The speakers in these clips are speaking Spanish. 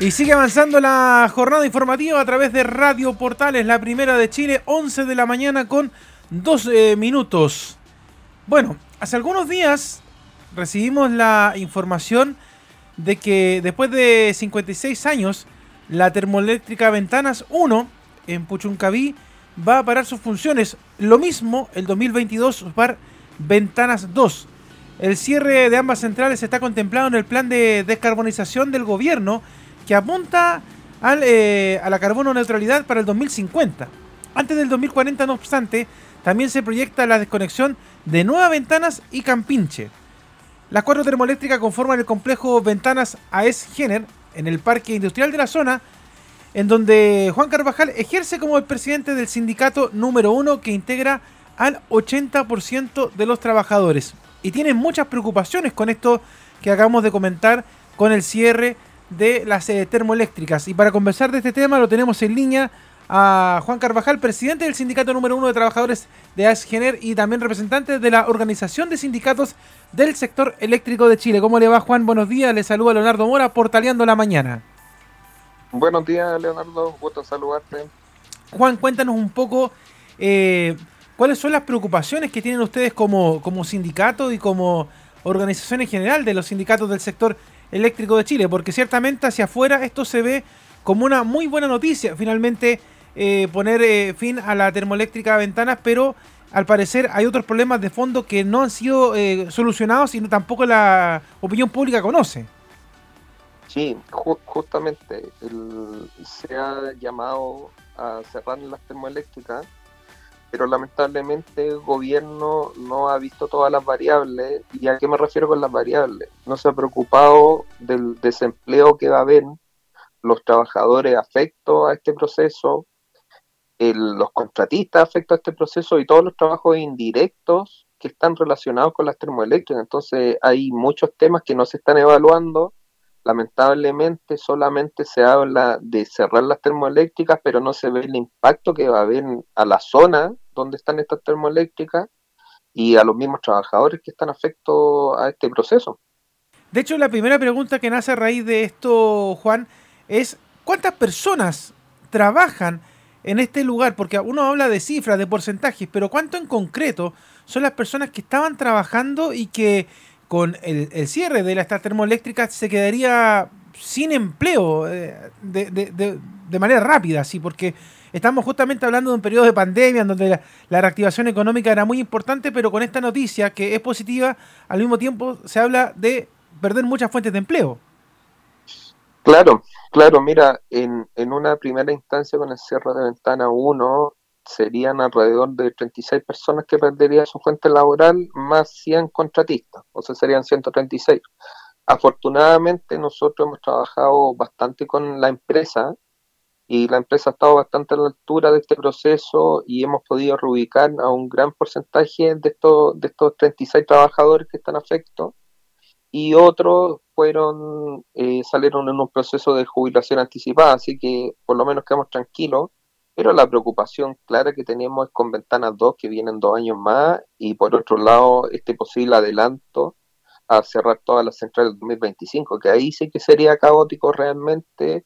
Y sigue avanzando la jornada informativa a través de Radio Portales, la primera de Chile, 11 de la mañana con 2 minutos. Bueno, hace algunos días recibimos la información de que después de 56 años, la termoeléctrica Ventanas 1 en Puchuncaví va a parar sus funciones. Lo mismo el 2022 para Ventanas 2. El cierre de ambas centrales está contemplado en el plan de descarbonización del gobierno que apunta eh, a la carbono neutralidad para el 2050. Antes del 2040, no obstante, también se proyecta la desconexión de Nuevas Ventanas y Campinche. Las cuatro termoeléctricas conforman el complejo Ventanas AES Gener en el parque industrial de la zona, en donde Juan Carvajal ejerce como el presidente del sindicato número uno que integra al 80% de los trabajadores. Y tiene muchas preocupaciones con esto que acabamos de comentar con el cierre de las eh, termoeléctricas. Y para conversar de este tema lo tenemos en línea a Juan Carvajal, presidente del sindicato número uno de trabajadores de ASGENER y también representante de la Organización de Sindicatos del Sector Eléctrico de Chile. ¿Cómo le va Juan? Buenos días, le saluda Leonardo Mora, portaleando la mañana. Buenos días Leonardo, gusto saludarte. Juan, cuéntanos un poco eh, cuáles son las preocupaciones que tienen ustedes como, como sindicato y como organización en general de los sindicatos del sector eléctrico de Chile, porque ciertamente hacia afuera esto se ve como una muy buena noticia, finalmente eh, poner eh, fin a la termoeléctrica ventanas, pero al parecer hay otros problemas de fondo que no han sido eh, solucionados y tampoco la opinión pública conoce. Sí, justamente se ha llamado a cerrar las termoeléctricas pero lamentablemente el gobierno no ha visto todas las variables. ¿Y a qué me refiero con las variables? No se ha preocupado del desempleo que va a haber, los trabajadores afectos a este proceso, los contratistas afectos a este proceso y todos los trabajos indirectos que están relacionados con las termoeléctricas. Entonces hay muchos temas que no se están evaluando lamentablemente solamente se habla de cerrar las termoeléctricas, pero no se ve el impacto que va a haber a la zona donde están estas termoeléctricas y a los mismos trabajadores que están afectos a este proceso. De hecho, la primera pregunta que nace a raíz de esto, Juan, es ¿cuántas personas trabajan en este lugar? Porque uno habla de cifras, de porcentajes, pero ¿cuánto en concreto son las personas que estaban trabajando y que con el, cierre de las termoeléctricas se quedaría sin empleo eh, de, manera rápida, sí, porque estamos justamente hablando de un periodo de pandemia en donde la, reactivación económica era muy importante, pero con esta noticia que es positiva, al mismo tiempo se habla de perder muchas fuentes de empleo. Claro, claro, mira, en, en una primera instancia con el cierre de ventana 1, serían alrededor de 36 personas que perderían su fuente laboral, más 100 contratistas, o sea, serían 136. Afortunadamente nosotros hemos trabajado bastante con la empresa y la empresa ha estado bastante a la altura de este proceso y hemos podido reubicar a un gran porcentaje de estos, de estos 36 trabajadores que están afectos. Y otros fueron eh, salieron en un proceso de jubilación anticipada, así que por lo menos quedamos tranquilos. Pero la preocupación clara que tenemos es con Ventanas 2, que vienen dos años más, y por otro lado, este posible adelanto a cerrar todas las centrales del 2025, que ahí sí que sería caótico realmente,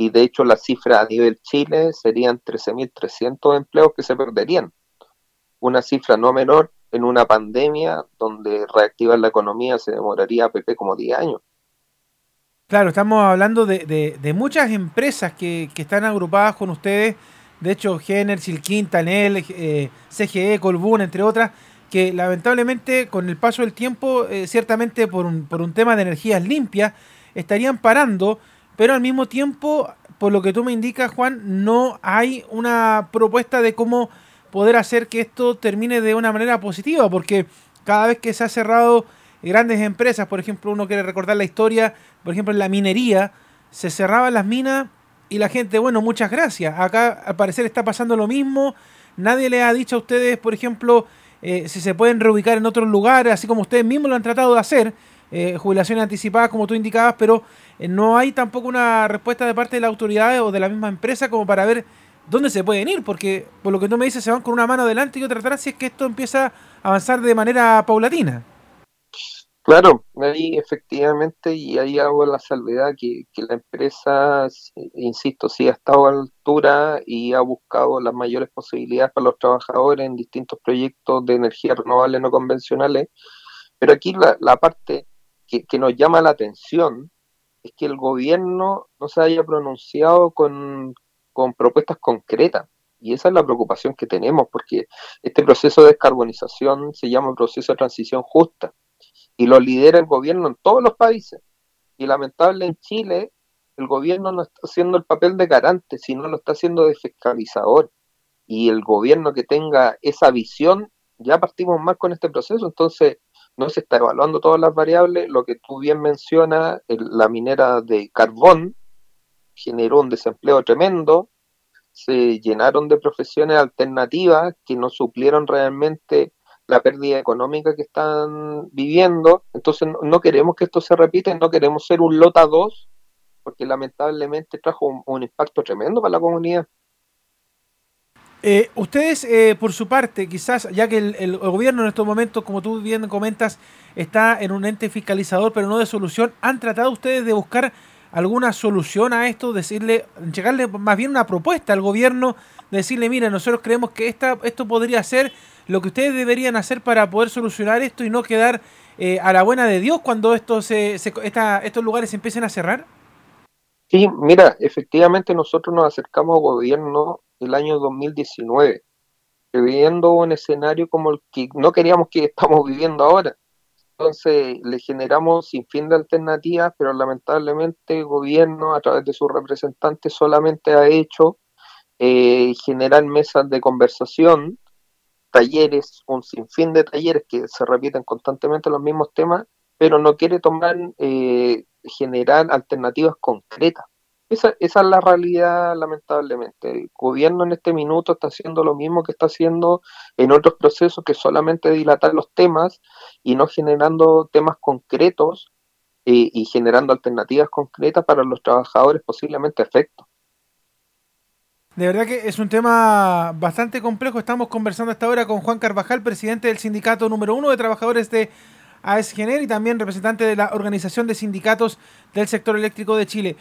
y de hecho la cifra a nivel Chile serían 13.300 empleos que se perderían. Una cifra no menor en una pandemia donde reactivar la economía se demoraría a PP como 10 años. Claro, estamos hablando de, muchas empresas que, que están agrupadas con ustedes de hecho, Gener, Silquín, Tanel, eh, CGE, Colbún, entre otras, que lamentablemente con el paso del tiempo, eh, ciertamente por un, por un tema de energías limpias, estarían parando, pero al mismo tiempo, por lo que tú me indicas, Juan, no hay una propuesta de cómo poder hacer que esto termine de una manera positiva, porque cada vez que se ha cerrado grandes empresas, por ejemplo, uno quiere recordar la historia, por ejemplo, en la minería, se cerraban las minas y la gente, bueno, muchas gracias. Acá al parecer está pasando lo mismo. Nadie le ha dicho a ustedes, por ejemplo, eh, si se pueden reubicar en otros lugares, así como ustedes mismos lo han tratado de hacer, eh, jubilaciones anticipadas, como tú indicabas, pero eh, no hay tampoco una respuesta de parte de la autoridad o de la misma empresa como para ver dónde se pueden ir, porque por lo que tú me dices, se van con una mano adelante y otra atrás si es que esto empieza a avanzar de manera paulatina. Claro, ahí efectivamente, y ahí hago la salvedad que, que la empresa, insisto, sí ha estado a la altura y ha buscado las mayores posibilidades para los trabajadores en distintos proyectos de energía renovable no convencionales, pero aquí la, la parte que, nos llama la atención es que el gobierno no se haya pronunciado con, con propuestas concretas. Y esa es la preocupación que tenemos, porque este proceso de descarbonización se llama proceso de transición justa y lo lidera el gobierno en todos los países. Y lamentable en Chile, el gobierno no está haciendo el papel de garante, sino lo está haciendo de fiscalizador. Y el gobierno que tenga esa visión, ya partimos más con este proceso, entonces no se está evaluando todas las variables. Lo que tú bien mencionas, la minera de carbón generó un desempleo tremendo, se llenaron de profesiones alternativas que no suplieron realmente la pérdida económica que están viviendo. Entonces no, queremos que esto se repita, no queremos ser un lota 2, porque lamentablemente trajo un, impacto tremendo para la comunidad. Eh, ustedes, eh, por su parte, quizás, ya que el, gobierno en estos momentos, como tú bien comentas, está en un ente fiscalizador, pero no de solución, ¿han tratado ustedes de buscar alguna solución a esto? Decirle, llegarle más bien una propuesta al gobierno, decirle, mira, nosotros creemos que esta, esto podría ser lo que ustedes deberían hacer para poder solucionar esto y no quedar eh, a la buena de Dios cuando esto se, estos lugares se empiecen a cerrar? Sí, mira, efectivamente nosotros nos acercamos al gobierno el año 2019, viviendo un escenario como el que no queríamos que estamos viviendo ahora. Entonces le generamos sin fin de alternativas, pero lamentablemente el gobierno a través de sus representantes solamente ha hecho eh, generar mesas de conversación talleres, un sinfín de talleres que se repiten constantemente los mismos temas, pero no quiere tomar, eh, generar alternativas concretas. Esa, esa es la realidad, lamentablemente. El gobierno en este minuto está haciendo lo mismo que está haciendo en otros procesos, que solamente dilatar los temas y no generando temas concretos eh, y generando alternativas concretas para los trabajadores posiblemente efectos. De verdad que es un tema bastante complejo. Estamos conversando hasta ahora con Juan Carvajal, presidente del sindicato número uno de trabajadores de AESGENER y también representante de la Organización de Sindicatos del Sector Eléctrico de Chile.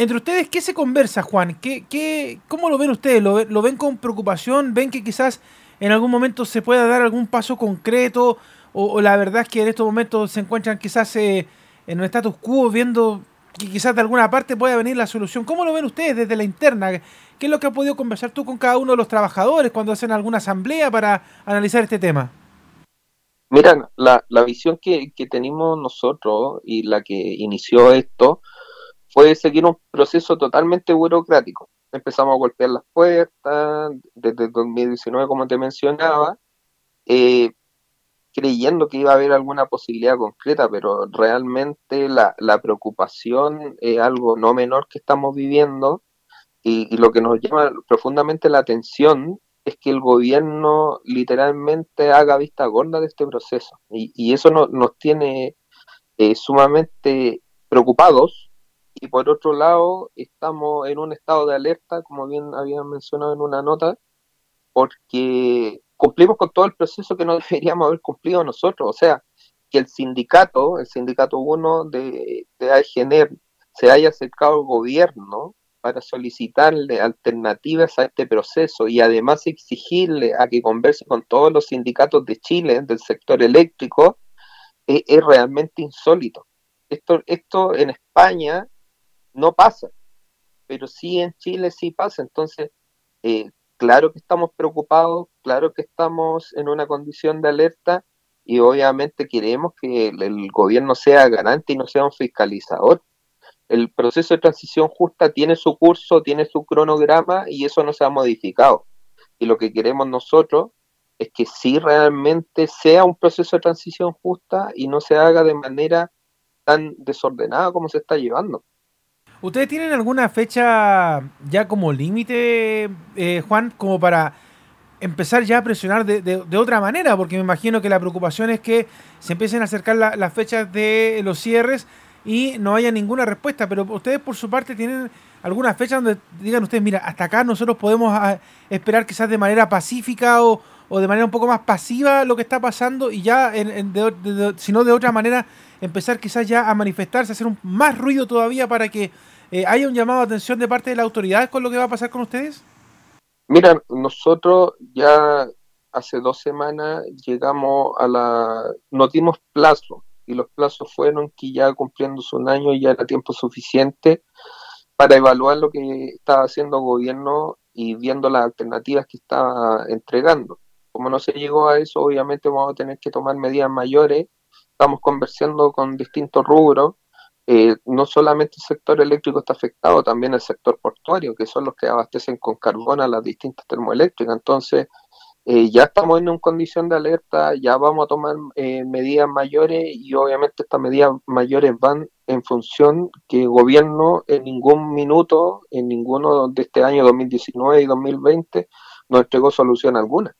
Entre ustedes, ¿qué se conversa, Juan? ¿Qué, qué, ¿Cómo lo ven ustedes? ¿Lo, ¿Lo, ven con preocupación? ¿Ven que quizás en algún momento se pueda dar algún paso concreto? ¿O, la verdad es que en estos momentos se encuentran quizás eh, en un status quo viendo que quizás de alguna parte pueda venir la solución? ¿Cómo lo ven ustedes desde la interna? ¿Qué es lo que has podido conversar tú con cada uno de los trabajadores cuando hacen alguna asamblea para analizar este tema? Mira, la, la visión que, tenemos nosotros y la que inició esto fue seguir un proceso totalmente burocrático. Empezamos a golpear las puertas desde 2019, como te mencionaba, eh, creyendo que iba a haber alguna posibilidad concreta, pero realmente la, la preocupación es algo no menor que estamos viviendo y, lo que nos llama profundamente la atención es que el gobierno literalmente haga vista gorda de este proceso. Y, eso nos tiene eh, sumamente preocupados. Y por otro lado, estamos en un estado de alerta, como bien habían mencionado en una nota, porque cumplimos con todo el proceso que no deberíamos haber cumplido nosotros. O sea, que el sindicato, el sindicato 1 de, de AEGENER, se haya acercado al gobierno para solicitarle alternativas a este proceso y además exigirle a que converse con todos los sindicatos de Chile del sector eléctrico es, realmente insólito. Esto, esto en España no pasa, pero sí en Chile sí pasa. Entonces, eh, claro que estamos preocupados, claro que estamos en una condición de alerta y obviamente queremos que el gobierno sea garante y no sea un fiscalizador el proceso de transición justa tiene su curso, tiene su cronograma y eso no se ha modificado. Y lo que queremos nosotros es que sí realmente sea un proceso de transición justa y no se haga de manera tan desordenada como se está llevando. ¿Ustedes tienen alguna fecha ya como límite, eh, Juan, como para empezar ya a presionar de, otra manera? Porque me imagino que la preocupación es que se empiecen a acercar las fechas de los cierres y no haya ninguna respuesta. Pero ustedes por su parte tienen alguna fecha donde digan ustedes, mira, hasta acá nosotros podemos ah, esperar quizás de manera pacífica o, de manera un poco más pasiva lo que está pasando y ya, en, si no de otra manera, empezar quizás ya a manifestarse, hacer un, más ruido todavía para que eh, haya un llamado de atención de parte de las autoridades con lo que va a pasar con ustedes? Mira, nosotros ya hace dos semanas llegamos a la... nos dimos plazo y los plazos fueron que ya cumpliéndose un año ya era tiempo suficiente para evaluar lo que estaba haciendo el gobierno y viendo las alternativas que estaba entregando. Como no se llegó a eso, obviamente vamos a tener que tomar medidas mayores. Estamos conversando con distintos rubros. Eh, no solamente el sector eléctrico está afectado, también el sector portuario, que son los que abastecen con carbón a las distintas termoeléctricas. Entonces, eh, ya estamos en una condición de alerta, ya vamos a tomar eh, medidas mayores y obviamente estas medidas mayores van en función que el gobierno en ningún minuto, en ninguno de este año 2019 y 2020, no entregó solución alguna.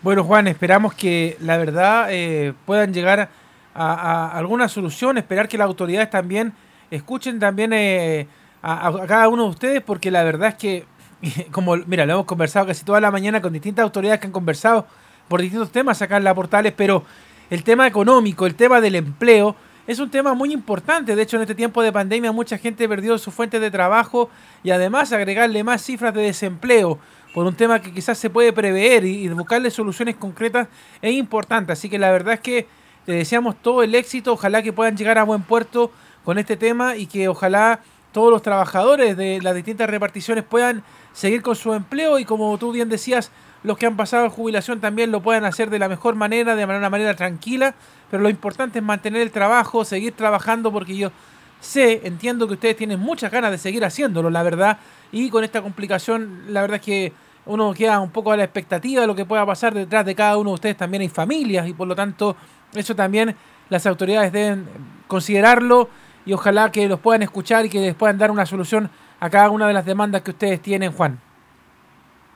Bueno, Juan, esperamos que la verdad eh, puedan llegar a, alguna solución, esperar que las autoridades también escuchen también eh, a, cada uno de ustedes, porque la verdad es que, como, mira, lo hemos conversado casi toda la mañana con distintas autoridades que han conversado por distintos temas acá en la Portales, pero el tema económico, el tema del empleo, es un tema muy importante. De hecho, en este tiempo de pandemia mucha gente perdió su fuente de trabajo y además agregarle más cifras de desempleo por un tema que quizás se puede prever y, buscarle soluciones concretas es importante. Así que la verdad es que te deseamos todo el éxito. Ojalá que puedan llegar a buen puerto con este tema y que ojalá todos los trabajadores de las distintas reparticiones puedan seguir con su empleo y como tú bien decías, los que han pasado jubilación también lo puedan hacer de la mejor manera, de una manera tranquila, pero lo importante es mantener el trabajo, seguir trabajando, porque yo sé, entiendo que ustedes tienen muchas ganas de seguir haciéndolo, la verdad, y con esta complicación, la verdad es que uno queda un poco a la expectativa de lo que pueda pasar detrás de cada uno de ustedes, también hay familias, y por lo tanto, eso también las autoridades deben considerarlo, y ojalá que los puedan escuchar y que les puedan dar una solución a cada una de las demandas que ustedes tienen, Juan.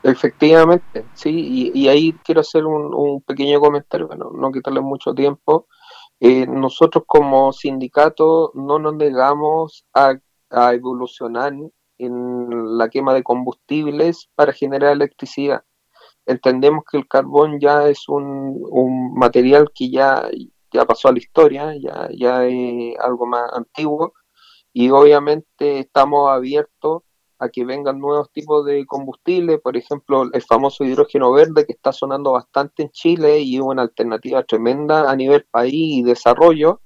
Efectivamente, sí, y, ahí quiero hacer un, pequeño comentario, bueno, no quitarle mucho tiempo. Eh, nosotros como sindicato no nos negamos a, evolucionar en la quema de combustibles para generar electricidad. Entendemos que el carbón ya es un, un material que ya, ya pasó a la historia, ya, ya es algo más antiguo y obviamente estamos abiertos a que vengan nuevos tipos de combustible, por ejemplo, el famoso hidrógeno verde que está sonando bastante en Chile y es una alternativa tremenda a nivel país y desarrollo.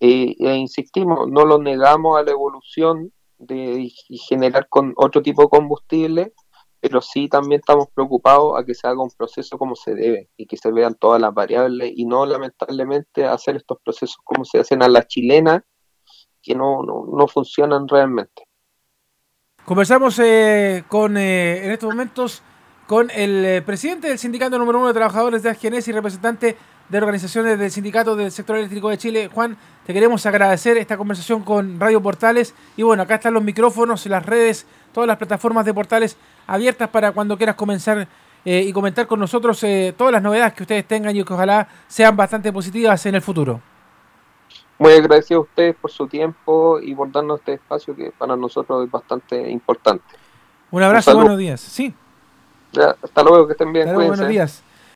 Eh, e insistimos, no lo negamos a la evolución de generar con otro tipo de combustible, pero sí también estamos preocupados a que se haga un proceso como se debe y que se vean todas las variables y no lamentablemente hacer estos procesos como se hacen a la chilena que no, no, no funcionan realmente. Conversamos eh, con, eh, en estos momentos con el eh, presidente del sindicato número uno de trabajadores de Agenes y representante de organizaciones del sindicato del sector eléctrico de Chile. Juan, te queremos agradecer esta conversación con Radio Portales. Y bueno, acá están los micrófonos, las redes, todas las plataformas de Portales abiertas para cuando quieras comenzar y comentar con nosotros todas las novedades que ustedes tengan y que ojalá sean bastante positivas en el futuro. Muy agradecido a ustedes por su tiempo y por darnos este espacio que para nosotros es bastante importante. Un abrazo, buenos días. Sí. hasta luego, que estén bien. buenos días.